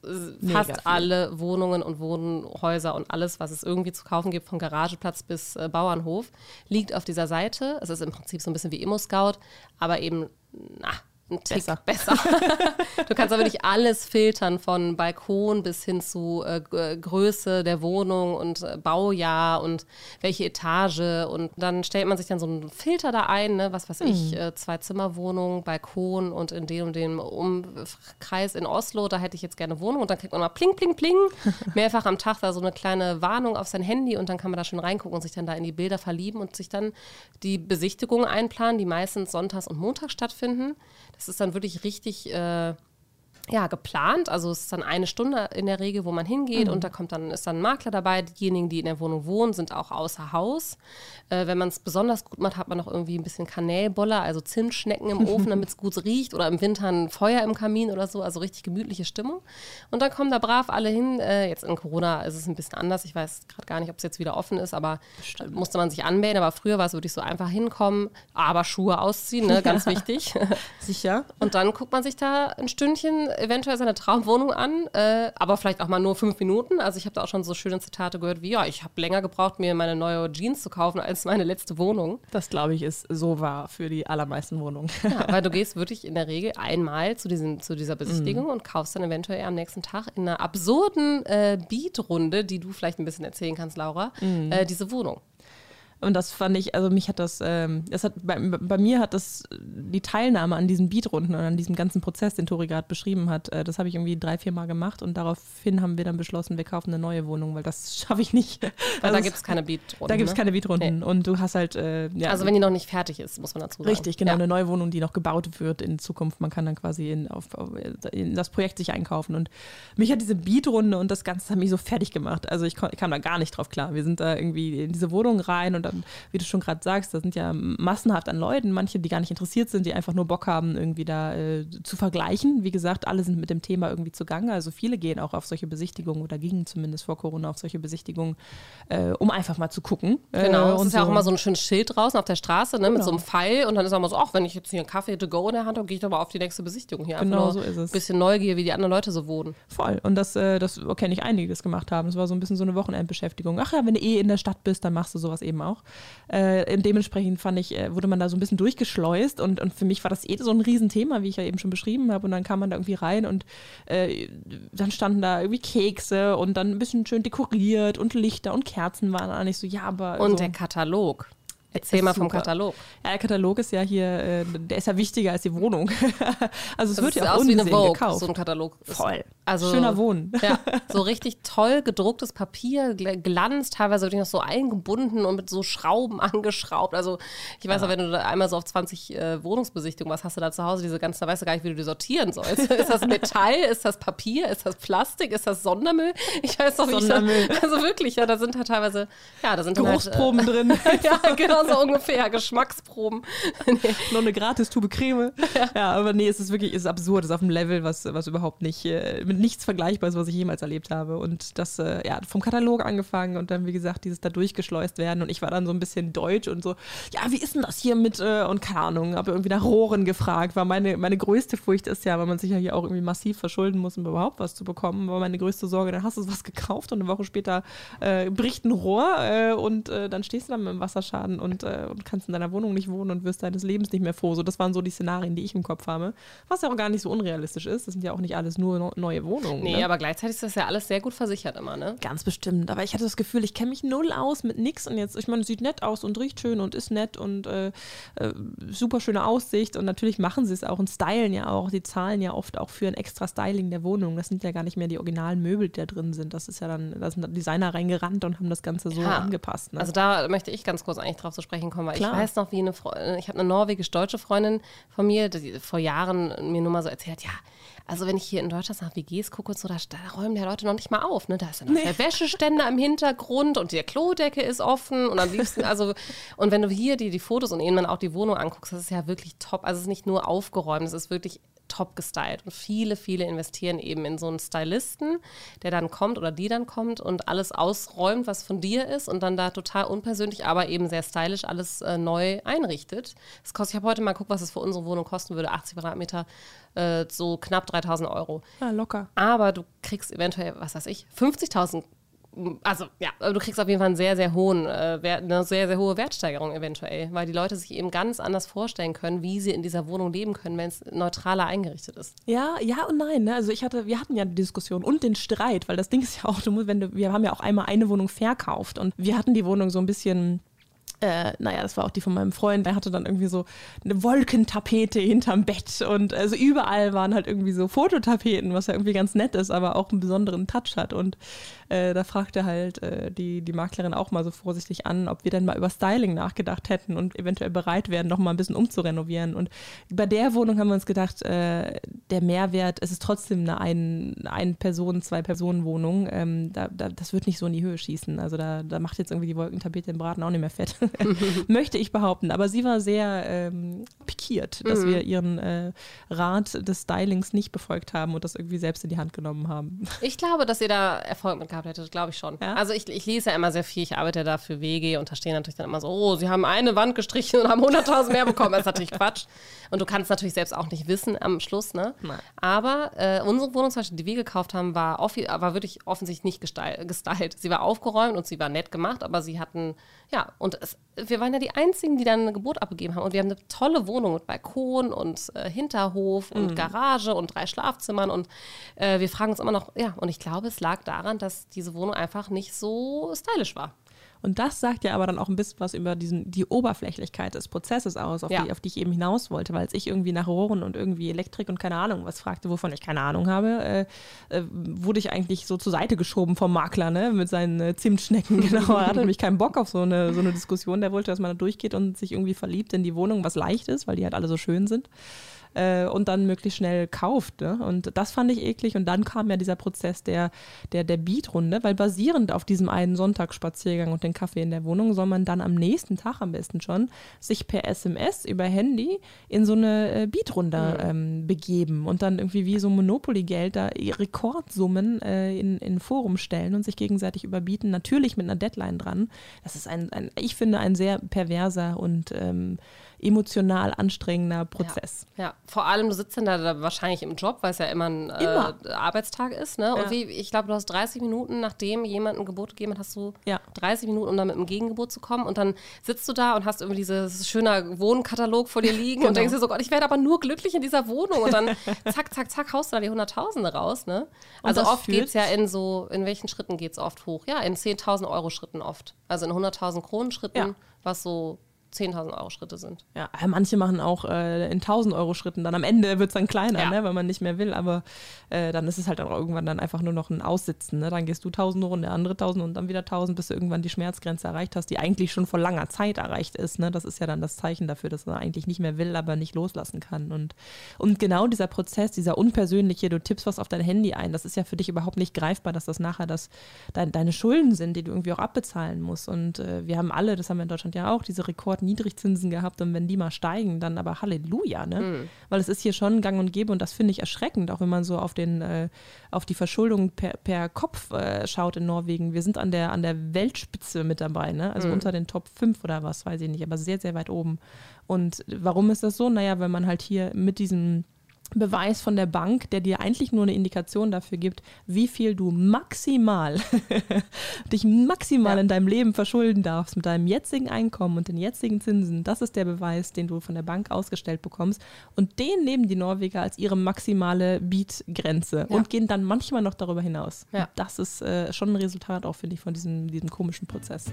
fast alle Wohnungen und Wohnhäuser und alles, was es irgendwie zu kaufen gibt, von Garageplatz bis äh, Bauernhof, liegt auf dieser Seite. Es ist im Prinzip so ein bisschen wie Immo-Scout, aber eben, na, ein Tick besser. besser. du kannst aber wirklich alles filtern, von Balkon bis hin zu äh, äh, Größe der Wohnung und äh, Baujahr und welche Etage. Und dann stellt man sich dann so einen Filter da ein, ne? was weiß mhm. ich, äh, zwei Zimmerwohnung, Balkon und in dem und dem Umkreis in Oslo, da hätte ich jetzt gerne Wohnung. Und dann kriegt man mal pling, pling, pling, mehrfach am Tag da so eine kleine Warnung auf sein Handy und dann kann man da schon reingucken und sich dann da in die Bilder verlieben und sich dann die Besichtigungen einplanen, die meistens sonntags und montags stattfinden. Das ist dann wirklich richtig äh, ja, geplant. Also es ist dann eine Stunde in der Regel, wo man hingeht mhm. und da kommt dann, ist dann ein Makler dabei. Diejenigen, die in der Wohnung wohnen, sind auch außer Haus. Äh, wenn man es besonders gut macht, hat man noch irgendwie ein bisschen Kanälboller, also Zimtschnecken im Ofen, damit es gut riecht oder im Winter ein Feuer im Kamin oder so, also richtig gemütliche Stimmung. Und dann kommen da brav alle hin. Äh, jetzt in Corona ist es ein bisschen anders. Ich weiß gerade gar nicht, ob es jetzt wieder offen ist, aber Stimmt. musste man sich anmelden. Aber früher war es wirklich so einfach hinkommen, aber Schuhe ausziehen, ne? ganz wichtig. Sicher. Und dann guckt man sich da ein Stündchen eventuell seine Traumwohnung an, äh, aber vielleicht auch mal nur fünf Minuten. Also ich habe da auch schon so schöne Zitate gehört wie, ja, ich habe länger gebraucht, mir meine neue Jeans zu kaufen, als meine letzte Wohnung. Das, glaube ich, ist so wahr für die allermeisten Wohnungen. Ja, weil du gehst wirklich in der Regel einmal zu, diesem, zu dieser Besichtigung mm. und kaufst dann eventuell am nächsten Tag in einer absurden äh, Beat-Runde, die du vielleicht ein bisschen erzählen kannst, Laura, mm. äh, diese Wohnung. Und das fand ich, also mich hat das, ähm, das hat, bei, bei, mir hat das die Teilnahme an diesen Beatrunden und an diesem ganzen Prozess, den Tori gerade beschrieben hat, äh, das habe ich irgendwie drei, vier Mal gemacht und daraufhin haben wir dann beschlossen, wir kaufen eine neue Wohnung, weil das schaffe ich nicht. Also da gibt es keine Beatrunden. Da gibt es ne? keine Beatrunden nee. und du hast halt, äh, ja. Also wenn die noch nicht fertig ist, muss man dazu sagen. Richtig, genau, ja. eine neue Wohnung, die noch gebaut wird in Zukunft. Man kann dann quasi in, auf, in das Projekt sich einkaufen und mich hat diese Beatrunde und das Ganze hat mich so fertig gemacht. Also ich, ich kam da gar nicht drauf klar. Wir sind da irgendwie in diese Wohnung rein und wie du schon gerade sagst, da sind ja massenhaft an Leuten, manche, die gar nicht interessiert sind, die einfach nur Bock haben, irgendwie da äh, zu vergleichen. Wie gesagt, alle sind mit dem Thema irgendwie zugange. Also viele gehen auch auf solche Besichtigungen oder gingen zumindest vor Corona auf solche Besichtigungen, äh, um einfach mal zu gucken. Genau, äh, es ist so. ja auch immer so ein schönes Schild draußen auf der Straße, ne, genau. mit so einem Pfeil und dann ist auch mal so, ach, wenn ich jetzt hier einen Kaffee to go in der Hand habe, gehe ich doch mal auf die nächste Besichtigung hier. Genau so ist es. Ein bisschen Neugier, wie die anderen Leute so wohnen. Voll. Und das, äh, das kenne ich einige, die das gemacht haben. Es war so ein bisschen so eine Wochenendbeschäftigung. Ach ja, wenn du eh in der Stadt bist, dann machst du sowas eben auch. Äh, dementsprechend fand ich, äh, wurde man da so ein bisschen durchgeschleust und, und für mich war das eh so ein Riesenthema, wie ich ja eben schon beschrieben habe. Und dann kam man da irgendwie rein und äh, dann standen da irgendwie Kekse und dann ein bisschen schön dekoriert und Lichter und Kerzen waren da nicht so, ja, aber. Und so. der Katalog. Erzähl mal vom super. Katalog. Ja, der Katalog ist ja hier, äh, der ist ja wichtiger als die Wohnung. also es das wird ja auch aus wie eine Vogue, gekauft. so ein Katalog. Voll. Also, Schöner Wohnen. ja, so richtig toll gedrucktes Papier, Glanz, teilweise wirklich noch so eingebunden und mit so Schrauben angeschraubt. Also ich weiß ja. auch, wenn du da einmal so auf 20 äh, Wohnungsbesichtigungen was hast du da zu Hause, diese ganze, da weißt du gar nicht, wie du die sortieren sollst. ist das Metall? Ist das Papier? Ist das Plastik? Ist das Sondermüll? Ich weiß doch nicht. Sondermüll. Also wirklich, ja, da sind halt teilweise, ja, da sind Geruchsproben halt, äh, drin. ja, genau so ungefähr. Geschmacksproben. nee. Noch eine gratis Tube Creme. Ja. ja. aber nee, es ist wirklich, es ist absurd. Es ist auf einem Level, was, was überhaupt nicht, äh, mit nichts vergleichbar ist, was ich jemals erlebt habe. Und das, äh, ja, vom Katalog angefangen und dann, wie gesagt, dieses da durchgeschleust werden. Und ich war dann so ein bisschen deutsch und so, ja, wie ist denn das hier mit, äh, und keine Ahnung, habe irgendwie nach Rohren gefragt, weil meine, meine größte Furcht ist ja, weil man sich ja hier auch irgendwie massiv verschulden muss, um überhaupt was zu bekommen, war meine größte Sorge, dann hast du was gekauft und eine Woche später äh, bricht ein Rohr äh, und äh, dann stehst du dann mit dem Wasserschaden und, äh, und kannst in deiner Wohnung nicht wohnen und wirst deines Lebens nicht mehr froh. So, das waren so die Szenarien, die ich im Kopf habe. Was ja auch gar nicht so unrealistisch ist. Das sind ja auch nicht alles nur neue Wohnungen. Nee, ne? aber gleichzeitig ist das ja alles sehr gut versichert immer, ne? Ganz bestimmt. Aber ich hatte das Gefühl, ich kenne mich null aus mit nix und jetzt, ich meine, es sieht nett aus und riecht schön und ist nett und äh, äh, super schöne Aussicht und natürlich machen sie es auch und stylen ja auch. Die zahlen ja oft auch für ein extra Styling der Wohnung. Das sind ja gar nicht mehr die originalen Möbel, die da drin sind. Das ist ja dann, da sind Designer reingerannt und haben das Ganze so ja. angepasst. Ne? Also da möchte ich ganz kurz eigentlich drauf zu sprechen kommen, weil Klar. ich weiß noch, wie eine Freundin, ich habe eine norwegisch-deutsche Freundin von mir, die vor Jahren mir nur mal so erzählt, ja, also wenn ich hier in Deutschland nach WGs gucke und so, da, da räumen die Leute noch nicht mal auf. Ne? Da ist dann noch nee. der Wäscheständer im Hintergrund und die Klodecke ist offen und am liebsten, also, und wenn du hier die, die Fotos und irgendwann auch die Wohnung anguckst, das ist ja wirklich top. Also es ist nicht nur aufgeräumt, es ist wirklich top gestylt. Und viele, viele investieren eben in so einen Stylisten, der dann kommt oder die dann kommt und alles ausräumt, was von dir ist und dann da total unpersönlich, aber eben sehr stylisch alles äh, neu einrichtet. Das kostet, ich habe heute mal geguckt, was es für unsere Wohnung kosten würde, 80 Quadratmeter, äh, so knapp 3000 Euro. Ja, locker. Aber du kriegst eventuell, was weiß ich, 50.000 also ja, du kriegst auf jeden Fall einen sehr, sehr hohen, äh, Wert, eine sehr, sehr hohe Wertsteigerung eventuell, weil die Leute sich eben ganz anders vorstellen können, wie sie in dieser Wohnung leben können, wenn es neutraler eingerichtet ist. Ja, ja und nein. Ne? Also ich hatte, wir hatten ja die Diskussion und den Streit, weil das Ding ist ja auch, du, wenn du, wir haben ja auch einmal eine Wohnung verkauft und wir hatten die Wohnung so ein bisschen äh, naja, das war auch die von meinem Freund, der hatte dann irgendwie so eine Wolkentapete hinterm Bett und also überall waren halt irgendwie so Fototapeten, was ja irgendwie ganz nett ist, aber auch einen besonderen Touch hat. Und äh, da fragte halt äh, die, die Maklerin auch mal so vorsichtig an, ob wir denn mal über Styling nachgedacht hätten und eventuell bereit wären, noch mal ein bisschen umzurenovieren. Und bei der Wohnung haben wir uns gedacht, äh, der Mehrwert, es ist trotzdem eine ein, ein Person, zwei Personen Wohnung. Ähm, da, da, das wird nicht so in die Höhe schießen. Also da, da macht jetzt irgendwie die Wolkentapete im Braten auch nicht mehr fett. Möchte ich behaupten. Aber sie war sehr ähm, pikiert, dass Mhm. wir ihren äh, Rat des Stylings nicht befolgt haben und das irgendwie selbst in die Hand genommen haben. Ich glaube, dass ihr da Erfolg mit gehabt hättet, glaube ich schon. Ja? Also ich, ich lese ja immer sehr viel, ich arbeite ja da für WG und da stehen natürlich dann immer so, oh, sie haben eine Wand gestrichen und haben 100.000 mehr bekommen. Das ist natürlich Quatsch. Und du kannst natürlich selbst auch nicht wissen am Schluss, ne? Nein. Aber äh, unsere Wohnung zum Beispiel, die wir gekauft haben, war, war wirklich offensichtlich nicht gestylt. Sie war aufgeräumt und sie war nett gemacht, aber sie hatten, ja, und es, wir waren ja die Einzigen, die dann ein Gebot abgegeben haben. Und wir haben eine tolle Wohnung mit Balkon und äh, Hinterhof und Garage und drei Schlafzimmern. Und äh, wir fragen uns immer noch, ja, und ich glaube, es lag daran, dass diese Wohnung einfach nicht so stylisch war. Und das sagt ja aber dann auch ein bisschen was über diesen, die Oberflächlichkeit des Prozesses aus, auf, Ja. die, auf die ich eben hinaus wollte, weil als ich irgendwie nach Rohren und irgendwie Elektrik und keine Ahnung was fragte, wovon ich keine Ahnung habe, äh, äh, wurde ich eigentlich so zur Seite geschoben vom Makler, ne, mit seinen äh, Zimtschnecken. Genau, er hatte nämlich keinen Bock auf so eine, so eine Diskussion. Der wollte, dass man da durchgeht und sich irgendwie verliebt in die Wohnung, was leicht ist, weil die halt alle so schön sind äh, und dann möglichst schnell kauft. Ne? Und das fand ich eklig. Und dann kam ja dieser Prozess der, der, der Beatrunde, weil basierend auf diesem einen Sonntagsspaziergang und den Kaffee in der Wohnung soll man dann am nächsten Tag am besten schon sich per SMS über Handy in so eine äh, Beatrunde ähm, begeben und dann irgendwie wie so Monopoly-Geld da Rekordsummen äh, in, in Forum stellen und sich gegenseitig überbieten, natürlich mit einer Deadline dran. Das ist ein, ein ich finde, ein sehr perverser und ähm, emotional anstrengender Prozess. Ja, vor allem, du sitzt dann da, wahrscheinlich im Job, weil es ja immer ein äh, Immer. Arbeitstag ist. Ne? Und Ja. wie, ich glaube, du hast 30 Minuten, nachdem jemand ein Gebot gegeben hat, hast du Ja. 30 Minuten, um dann mit einem Gegengebot zu kommen. Und dann sitzt du da und hast irgendwie dieses schöne Wohnkatalog vor dir liegen und Genau. denkst dir so, Gott, ich werde aber nur glücklich in dieser Wohnung. Und dann zack, zack, zack, haust du da die Hunderttausende raus. Ne? Also oft geht es ja in so, in welchen Schritten geht es oft hoch? Ja, in 10.000 Euro Schritten oft. Also in 100.000 Kronen Schritten, Ja. was so 10.000 Euro Schritte sind. Ja, äh, manche machen auch äh, in 1000 Euro Schritten. Dann am Ende wird es dann kleiner, Ja. ne, weil man nicht mehr will. Aber äh, dann ist es halt auch irgendwann dann einfach nur noch ein Aussitzen. Ne? Dann gehst du 1000 Runden, der andere 1000 und dann wieder 1000, bis du irgendwann die Schmerzgrenze erreicht hast, die eigentlich schon vor langer Zeit erreicht ist. Ne? Das ist ja dann das Zeichen dafür, dass man eigentlich nicht mehr will, aber nicht loslassen kann. Und, und genau dieser Prozess, dieser unpersönliche, du tippst was auf dein Handy ein, das ist ja für dich überhaupt nicht greifbar, dass das nachher das, dein, deine Schulden sind, die du irgendwie auch abbezahlen musst. Und äh, wir haben alle, das haben wir in Deutschland ja auch, diese Rekordniedrigzinsen gehabt. Und wenn die mal steigen, dann aber Halleluja, ne? Weil es ist hier schon gang und gäbe und das finde ich erschreckend, auch wenn man so auf den, äh, auf die Verschuldung per, per Kopf äh, schaut in Norwegen. Wir sind an der, an der Weltspitze mit dabei, ne? Also unter den Top 5 oder was, weiß ich nicht, aber sehr, sehr weit oben. Und warum ist das so? Naja, weil man halt hier mit diesem Beweis von der Bank, der dir eigentlich nur eine Indikation dafür gibt, wie viel du maximal, dich maximal Ja. in deinem Leben verschulden darfst mit deinem jetzigen Einkommen und den jetzigen Zinsen. Das ist der Beweis, den du von der Bank ausgestellt bekommst. Und den nehmen die Norweger als ihre maximale Beat-Grenze Ja. und gehen dann manchmal noch darüber hinaus. Ja. Das ist äh, schon ein Resultat auch, finde ich, von diesem, diesem komischen Prozess.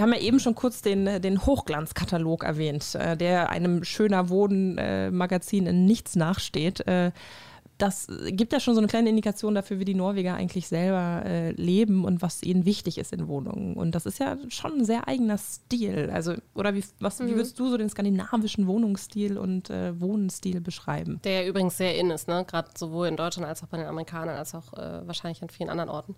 Wir haben ja eben schon kurz den, den Hochglanzkatalog erwähnt, äh, der einem schöner Wohnen-Magazin in nichts nachsteht. Äh, das gibt ja schon so eine kleine Indikation dafür, wie die Norweger eigentlich selber äh, leben und was ihnen wichtig ist in Wohnungen. Und das ist ja schon ein sehr eigener Stil. Also, oder wie, was, wie würdest du so den skandinavischen Wohnungsstil und äh, Wohnenstil beschreiben? Der ja übrigens sehr in ist, ne? gerade sowohl in Deutschland als auch bei den Amerikanern, als auch äh, wahrscheinlich an vielen anderen Orten.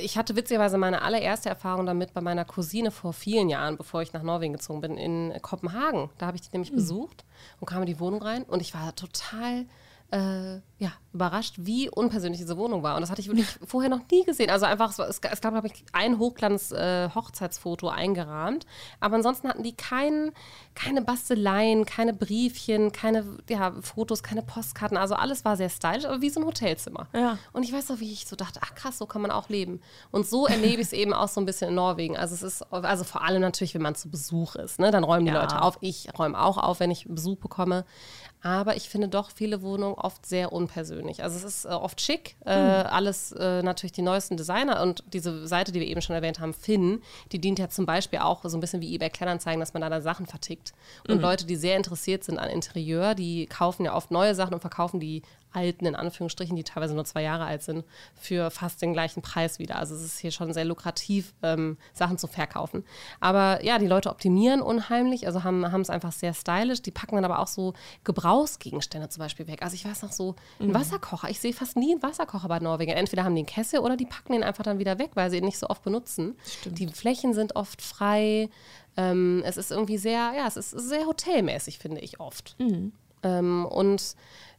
Ich hatte witzigerweise meine allererste Erfahrung damit bei meiner Cousine vor vielen Jahren, bevor ich nach Norwegen gezogen bin, in Kopenhagen. Da habe ich die nämlich besucht und kam in die Wohnung rein und ich war total äh, ja, überrascht, wie unpersönlich diese Wohnung war. Und das hatte ich wirklich vorher noch nie gesehen. Also einfach, es, war- es, gab, glaube ich, ein Hochglanz-Hochzeitsfoto eingerahmt. Aber ansonsten hatten die kein, keine Basteleien, keine Briefchen, keine ja, Fotos, keine Postkarten. Also alles war sehr stylisch, aber wie so ein Hotelzimmer. Ja. Und ich weiß noch, wie ich so dachte, ach krass, so kann man auch leben. Und so erlebe ich es eben auch so ein bisschen in Norwegen. Also es ist, also vor allem natürlich, wenn man zu Besuch ist, ne? dann räumen die Ja. Leute auf. Ich räume auch auf, wenn ich Besuch bekomme. Aber ich finde doch viele Wohnungen oft sehr unpersönlich. Also es ist äh, oft schick, äh, alles äh, natürlich die neuesten Designer und diese Seite, die wir eben schon erwähnt haben, Finn, die dient ja zum Beispiel auch so ein bisschen wie eBay Kleinanzeigen, dass man da, da Sachen vertickt. Und Leute, die sehr interessiert sind an Interieur, die kaufen ja oft neue Sachen und verkaufen die alten, in Anführungsstrichen, die teilweise nur zwei Jahre alt sind, für fast den gleichen Preis wieder. Also es ist hier schon sehr lukrativ, ähm, Sachen zu verkaufen. Aber ja, die Leute optimieren unheimlich, also haben es einfach sehr stylisch. Die packen dann aber auch so Gebrauchsgegenstände zum Beispiel weg. Also ich weiß noch so, ein mhm. Wasserkocher. Ich sehe fast nie einen Wasserkocher bei Norwegen. Entweder haben die einen Kessel oder die packen den einfach dann wieder weg, weil sie ihn nicht so oft benutzen. Stimmt. Die Flächen sind oft frei. Ähm, es ist irgendwie sehr, ja, es ist sehr hotelmäßig, finde ich oft. Mhm. Ähm, und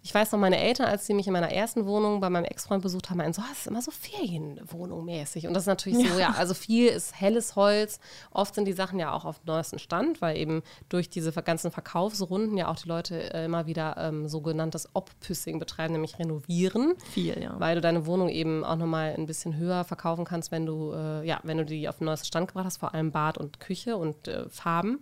ich weiß noch, meine Eltern, als sie mich in meiner ersten Wohnung bei meinem Ex-Freund besucht haben, meinten so, ah, das ist immer so Ferienwohnung mäßig. Und das ist natürlich ja. so, ja, also viel ist helles Holz. Oft sind die Sachen ja auch auf dem neuesten Stand, weil eben durch diese ganzen Verkaufsrunden ja auch die Leute äh, immer wieder ähm, sogenanntes Oppüssing betreiben, nämlich renovieren. Viel, ja. Weil du deine Wohnung eben auch nochmal ein bisschen höher verkaufen kannst, wenn du, äh, ja, wenn du die auf den neuesten Stand gebracht hast, vor allem Bad und Küche und äh, Farben.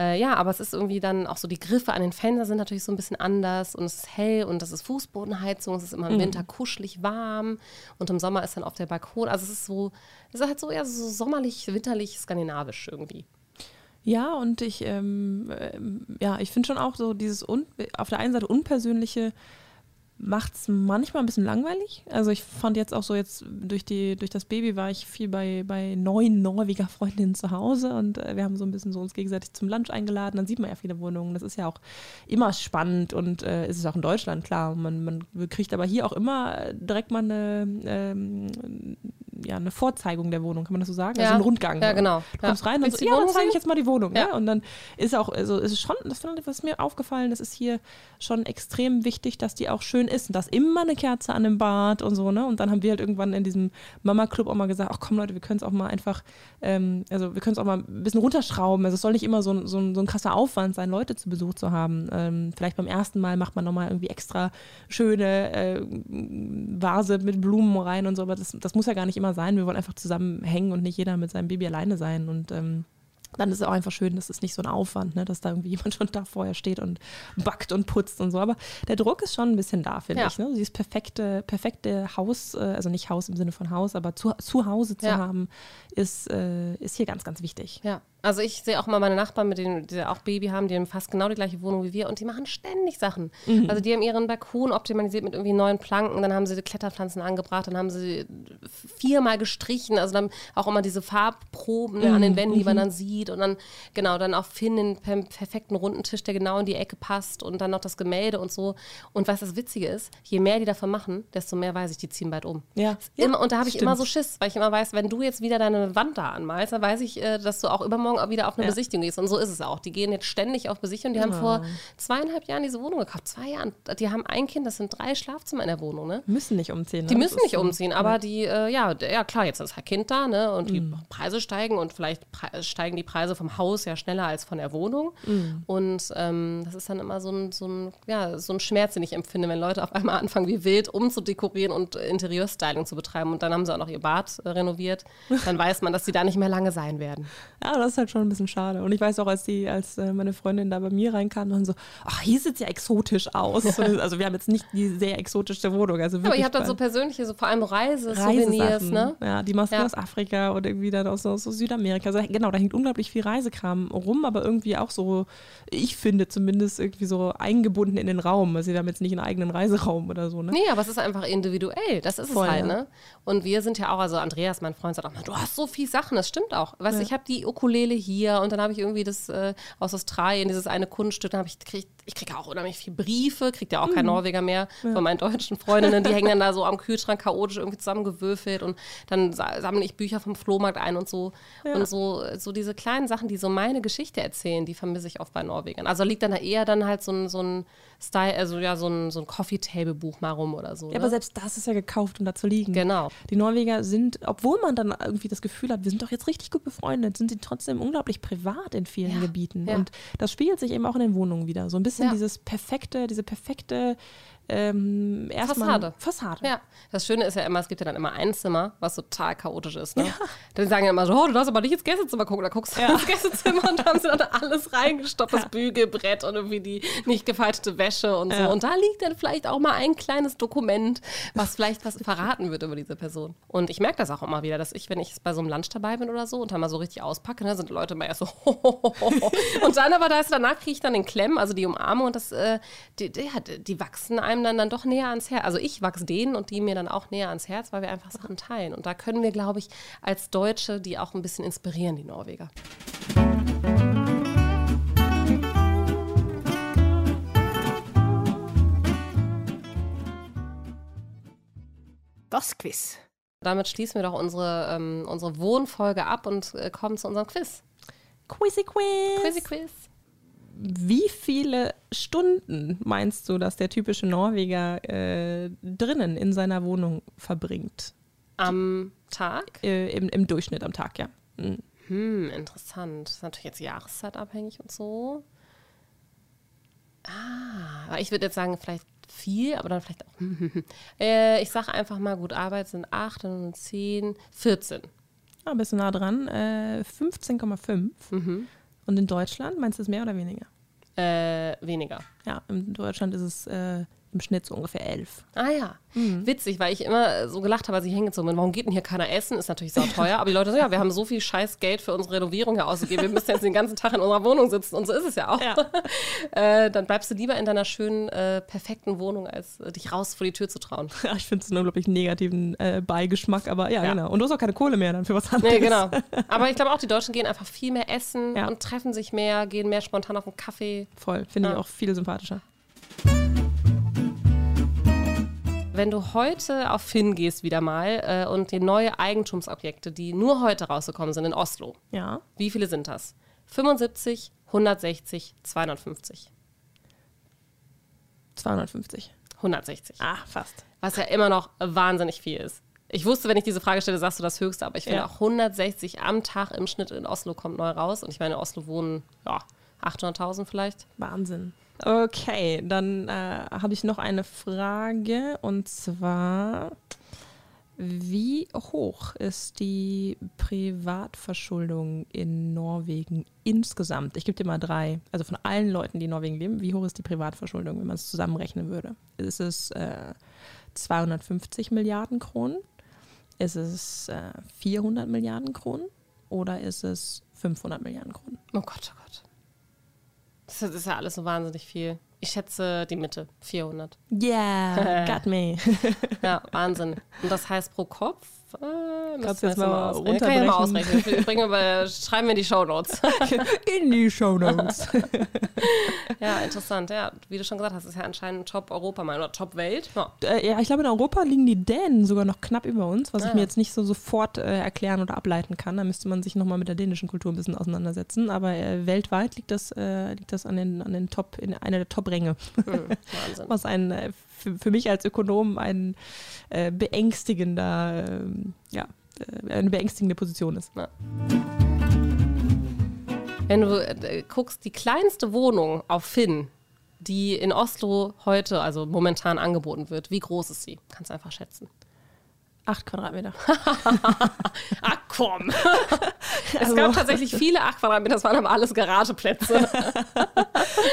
Äh, ja, aber es ist irgendwie dann auch so, die Griffe an den Fenstern sind natürlich so ein bisschen anders und es ist hell und das ist Fußbodenheizung, es ist immer im mhm. Winter kuschelig warm und im Sommer ist dann auf der Balkon. Also es ist so, es ist halt so eher so sommerlich, winterlich, skandinavisch irgendwie. Ja, und ich, ähm, äh, ja, ich finde schon auch so dieses un auf der einen Seite unpersönliche macht es manchmal ein bisschen langweilig. Also ich fand jetzt auch so jetzt durch die durch das Baby war ich viel bei, bei neuen Norweger Freundinnen zu Hause und äh, wir haben so ein bisschen so uns gegenseitig zum Lunch eingeladen. Dann sieht man ja viele Wohnungen. Das ist ja auch immer spannend und äh, ist es auch in Deutschland klar. Man, man kriegt aber hier auch immer direkt mal eine ähm, ja, eine Vorzeigung der Wohnung, kann man das so sagen? Ja, also ein Rundgang. Ja, genau. Du kommst ja. rein und so, ja, dann zeige ich jetzt mal die Wohnung. Ja. Ne? Und dann ist auch, also ist schon, das ist mir aufgefallen, das ist hier schon extrem wichtig, dass die auch schön ist und dass immer eine Kerze an dem Bad und so, ne? Und dann haben wir halt irgendwann in diesem Mama-Club auch mal gesagt, ach komm Leute, wir können es auch mal einfach, ähm, also wir können es auch mal ein bisschen runterschrauben. Also es soll nicht immer so, so, so ein krasser Aufwand sein, Leute zu Besuch zu haben. Ähm, vielleicht beim ersten Mal macht man nochmal irgendwie extra schöne äh, Vase mit Blumen rein und so, aber das, das muss ja gar nicht immer sein. Wir wollen einfach zusammen hängen und nicht jeder mit seinem Baby alleine sein. Und ähm, dann ist es auch einfach schön, dass es nicht so ein Aufwand, ne, dass da irgendwie jemand schon da vorher steht und backt und putzt und so. Aber der Druck ist schon ein bisschen da, finde ja. ich. Ne? Dieses perfekte, perfekte Haus, äh, also nicht Haus im Sinne von Haus, aber zu, zu Hause zu ja. haben, ist, äh, ist hier ganz, ganz wichtig. Ja. Also ich sehe auch mal meine Nachbarn, mit denen, die auch Baby haben, die haben fast genau die gleiche Wohnung wie wir und die machen ständig Sachen. Mhm. Also die haben ihren Balkon optimalisiert mit irgendwie neuen Planken, dann haben sie die Kletterpflanzen angebracht, dann haben sie viermal gestrichen, also dann auch immer diese Farbproben mhm. an den Wänden, die man mhm. dann sieht und dann genau, dann auch Finn den perfekten runden Tisch, der genau in die Ecke passt und dann noch das Gemälde und so. Und was das Witzige ist, je mehr die davon machen, desto mehr weiß ich, die ziehen bald um. Ja. Immer, und da habe ich immer so Schiss, weil ich immer weiß, wenn du jetzt wieder deine Wand da anmalst, dann weiß ich, äh, dass du auch übermorgen morgen auch wieder auf eine ja. Besichtigung gehst. Und so ist es auch. Die gehen jetzt ständig auf Besichtigung. Die haben vor zweieinhalb Jahren diese Wohnung gekauft. Zwei Jahren. Die haben ein Kind, das sind drei Schlafzimmer in der Wohnung. Ne? Müssen nicht umziehen. Ne? Die müssen nicht umziehen, aber die, äh, ja, ja, klar, jetzt ist das Kind da, ne? Und die mhm. Preise steigen und vielleicht steigen die Preise vom Haus ja schneller als von der Wohnung. Mhm. Und ähm, das ist dann immer so ein, so, ein, ja, so ein Schmerz, den ich empfinde, wenn Leute auf einmal anfangen, wie wild umzudekorieren und Interieurstyling zu betreiben. Und dann haben sie auch noch ihr Bad äh, renoviert. Dann weiß man, dass sie da nicht mehr lange sein werden. Ja, das ist halt schon ein bisschen schade. Und ich weiß auch, als die, als äh, meine Freundin da bei mir reinkam, dann so, ach, hier sieht es ja exotisch aus. also wir haben jetzt nicht die sehr exotische Wohnung. Also aber ihr habt dann so persönliche, so vor allem Reise, Souvenirs, ne? Ja, die machst ja. aus Afrika und irgendwie dann aus, aus Südamerika. Also, genau, da hängt unglaublich viel Reisekram rum, aber irgendwie auch so, ich finde zumindest irgendwie so eingebunden in den Raum. Also wir haben jetzt nicht einen eigenen Reiseraum oder so, ne? Nee, aber es ist einfach individuell. Das ist Voll, es halt, ja. ne? Und wir sind ja auch, also Andreas, mein Freund, sagt auch mal, du hast so viel Sachen, das stimmt auch. Weißt ja. ich habe die Ukulele hier und dann habe ich irgendwie das äh, aus Australien, dieses eine Kunststück, dann habe ich gekriegt, ich kriege auch unheimlich viele Briefe, kriegt ja auch kein mhm. Norweger mehr ja. von meinen deutschen Freundinnen, die hängen dann da so am Kühlschrank chaotisch irgendwie zusammengewürfelt und dann sammle ich Bücher vom Flohmarkt ein und so. Ja. Und so, so diese kleinen Sachen, die so meine Geschichte erzählen, die vermisse ich oft bei Norwegern. Also liegt dann da eher dann halt so ein, so ein Style, also ja, so ein, so ein Coffee-Table-Buch mal rum oder so. Ja, ne? aber selbst das ist ja gekauft, um da zu liegen. Genau. Die Norweger sind, obwohl man dann irgendwie das Gefühl hat, wir sind doch jetzt richtig gut befreundet, sind sie trotzdem unglaublich privat in vielen ja. Gebieten. Und das spiegelt sich eben auch in den Wohnungen wieder. So ein bisschen ja. dieses perfekte, diese perfekte ähm, Fassade. Fassade. Ja. Das Schöne ist ja immer, es gibt ja dann immer ein Zimmer, was total chaotisch ist. Ne? Ja. Dann sagen ja immer so, oh, du darfst aber nicht ins Gästezimmer gucken. Da guckst du ja. ins Gästezimmer und da haben sie dann alles reingestoppt, das Bügelbrett und irgendwie die nicht gefaltete Wäsche und so. Und da liegt dann vielleicht auch mal ein kleines Dokument, was vielleicht was verraten wird über diese Person. Und ich merke das auch immer wieder, dass ich, wenn ich bei so einem Lunch dabei bin oder so und dann mal so richtig auspacke, ne, sind Leute immer erst so und dann aber da ist danach kriege ich dann den Klemm, also die Umarmung und das, äh, die, die, die wachsen einem einem dann, dann doch näher ans Herz. Also ich wachse denen und die mir dann auch näher ans Herz, weil wir einfach Sachen teilen. Und da können wir, glaube ich, als Deutsche die auch ein bisschen inspirieren, die Norweger. Das Quiz. Damit schließen wir doch unsere, ähm, unsere Wohnfolge ab und äh, kommen zu unserem Quiz. Quizzy Quiz. Quizzy Quiz. Wie viele Stunden meinst du, dass der typische Norweger äh, drinnen in seiner Wohnung verbringt? Am Tag? Äh, im, Im Durchschnitt am Tag, ja. Mhm. Hm, interessant. Das ist natürlich jetzt jahreszeitabhängig und so. Ah, ich würde jetzt sagen, vielleicht viel, aber dann vielleicht auch. äh, ich sage einfach mal, gut, Arbeit sind 8, dann 10, 14. Ah, bist du nah dran. Äh, 15,5. Mhm. Und in Deutschland, meinst du es mehr oder weniger? Äh, weniger. Ja, in Deutschland ist es äh, im Schnitt so ungefähr elf. Ah ja, mhm. witzig, weil ich immer so gelacht habe, als ich hingezogen bin. Warum geht denn hier keiner essen? Ist natürlich sau teuer. Aber die Leute so, ja, wir haben so viel scheiß Geld für unsere Renovierung hier ausgegeben. Wir müssen jetzt den ganzen Tag in unserer Wohnung sitzen. Und so ist es ja auch. Ja. äh, dann bleibst du lieber in deiner schönen, äh, perfekten Wohnung, als äh, dich raus vor die Tür zu trauen. Ja, ich finde es einen unglaublich negativen äh, Beigeschmack. Aber ja, ja, genau. Und du hast auch keine Kohle mehr dann für was anderes. Nee, genau. Aber ich glaube auch, die Deutschen gehen einfach viel mehr essen ja. und treffen sich mehr, gehen mehr spontan auf einen Kaffee. Voll, finde ich auch viel sympathischer. Wenn du heute auf Finn gehst wieder mal äh, und dir neue Eigentumsobjekte, die nur heute rausgekommen sind in Oslo, ja. wie viele sind das? 75, 160, 250. 250. 160. Ah, fast. Was ja immer noch wahnsinnig viel ist. Ich wusste, wenn ich diese Frage stelle, sagst du das Höchste, aber ich finde ja. auch 160 am Tag im Schnitt in Oslo kommt neu raus. Und ich meine, in Oslo wohnen ja, 800.000 vielleicht. Wahnsinn. Okay, dann äh, habe ich noch eine Frage und zwar, wie hoch ist die Privatverschuldung in Norwegen insgesamt? Ich gebe dir mal drei, also von allen Leuten, die in Norwegen leben, wie hoch ist die Privatverschuldung, wenn man es zusammenrechnen würde? Ist es äh, 250 Milliarden Kronen? Ist es äh, 400 Milliarden Kronen? Oder ist es 500 Milliarden Kronen? Oh Gott, oh Gott. Das ist ja alles so wahnsinnig viel. Ich schätze die Mitte, 400. Yeah, got me. ja, Wahnsinn. Und das heißt pro Kopf äh, Kannst du jetzt mal, mal runterbrechen? Kann ich mal ausrechnen. Bringen wir, schreiben wir in die Show Notes. in die Show Notes. ja, interessant. Ja, wie du schon gesagt hast, ist ja anscheinend Top Europa mal oder Top Welt. Ja. Äh, ja. ich glaube, in Europa liegen die Dänen sogar noch knapp über uns, was ah, ich mir jetzt nicht so sofort äh, erklären oder ableiten kann. Da müsste man sich nochmal mit der dänischen Kultur ein bisschen auseinandersetzen. Aber äh, weltweit liegt das, äh, liegt das an den, an den Top, in einer der Top-Ränge. Mhm, Wahnsinn. was ein äh, für, für mich als Ökonom ein äh, beängstigender, äh, ja, äh, eine beängstigende Position ist. Ja. Wenn du äh, guckst, die kleinste Wohnung auf Finn, die in Oslo heute, also momentan angeboten wird, wie groß ist sie? Kannst du einfach schätzen. Acht Quadratmeter. Ach komm. es also, gab tatsächlich viele acht Quadratmeter, das waren aber alles Garageplätze.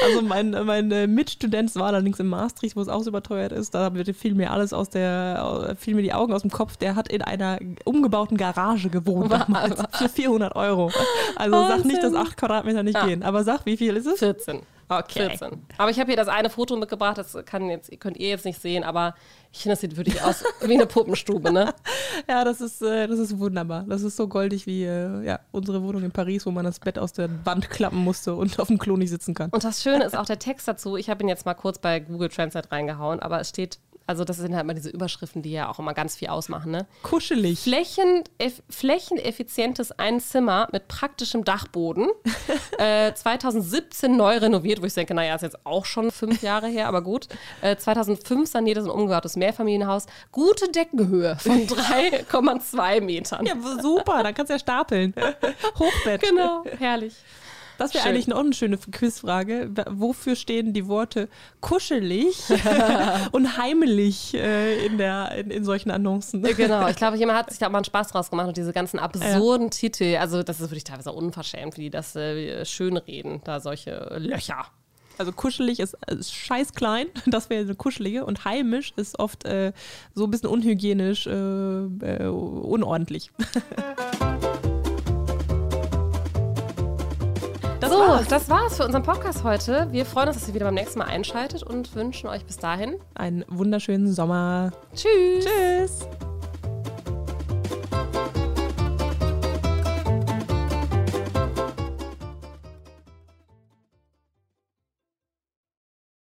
also mein, mein äh, Mitstudent war allerdings in Maastricht, wo es auch so überteuert ist. Da fiel mir alles aus der, fiel mir die Augen aus dem Kopf. Der hat in einer umgebauten Garage gewohnt damals für 400 Euro. Also Wahnsinn. sag nicht, dass acht Quadratmeter nicht ja. gehen. Aber sag, wie viel ist es? 14. Okay. 14. Aber ich habe hier das eine Foto mitgebracht, das kann jetzt, könnt ihr jetzt nicht sehen, aber ich finde, das sieht wirklich aus wie eine Puppenstube, ne? ja, das ist, äh, das ist wunderbar. Das ist so goldig wie äh, ja, unsere Wohnung in Paris, wo man das Bett aus der Wand klappen musste und auf dem Klo nicht sitzen kann. Und das Schöne ist auch der Text dazu. Ich habe ihn jetzt mal kurz bei Google Translate reingehauen, aber es steht also das sind halt mal diese Überschriften, die ja auch immer ganz viel ausmachen. Ne? Kuschelig. Flächen, eff, flächeneffizientes Einzimmer mit praktischem Dachboden. äh, 2017 neu renoviert, wo ich denke, naja, ist jetzt auch schon fünf Jahre her, aber gut. Äh, 2005 saniertes und umgebautes Mehrfamilienhaus. Gute Deckenhöhe von 3,2 Metern. Ja, super, dann kannst du ja stapeln. Hochbett. Genau, herrlich. Das wäre eigentlich noch eine schöne Quizfrage. Wofür stehen die Worte kuschelig und heimlich äh, in, der, in, in, solchen Annoncen? Genau, ich glaube, jemand hat sich da mal einen Spaß draus gemacht und diese ganzen absurden ja. Titel, also das ist wirklich teilweise unverschämt, wie die das äh, schönreden, da solche Löcher. Also kuschelig ist, ist scheiß klein, das wäre eine kuschelige. Und heimisch ist oft äh, so ein bisschen unhygienisch, äh, äh, unordentlich. so, war's. das war's für unseren Podcast heute. Wir freuen uns, dass ihr wieder beim nächsten Mal einschaltet und wünschen euch bis dahin Einen wunderschönen Sommer. Tschüss. Tschüss.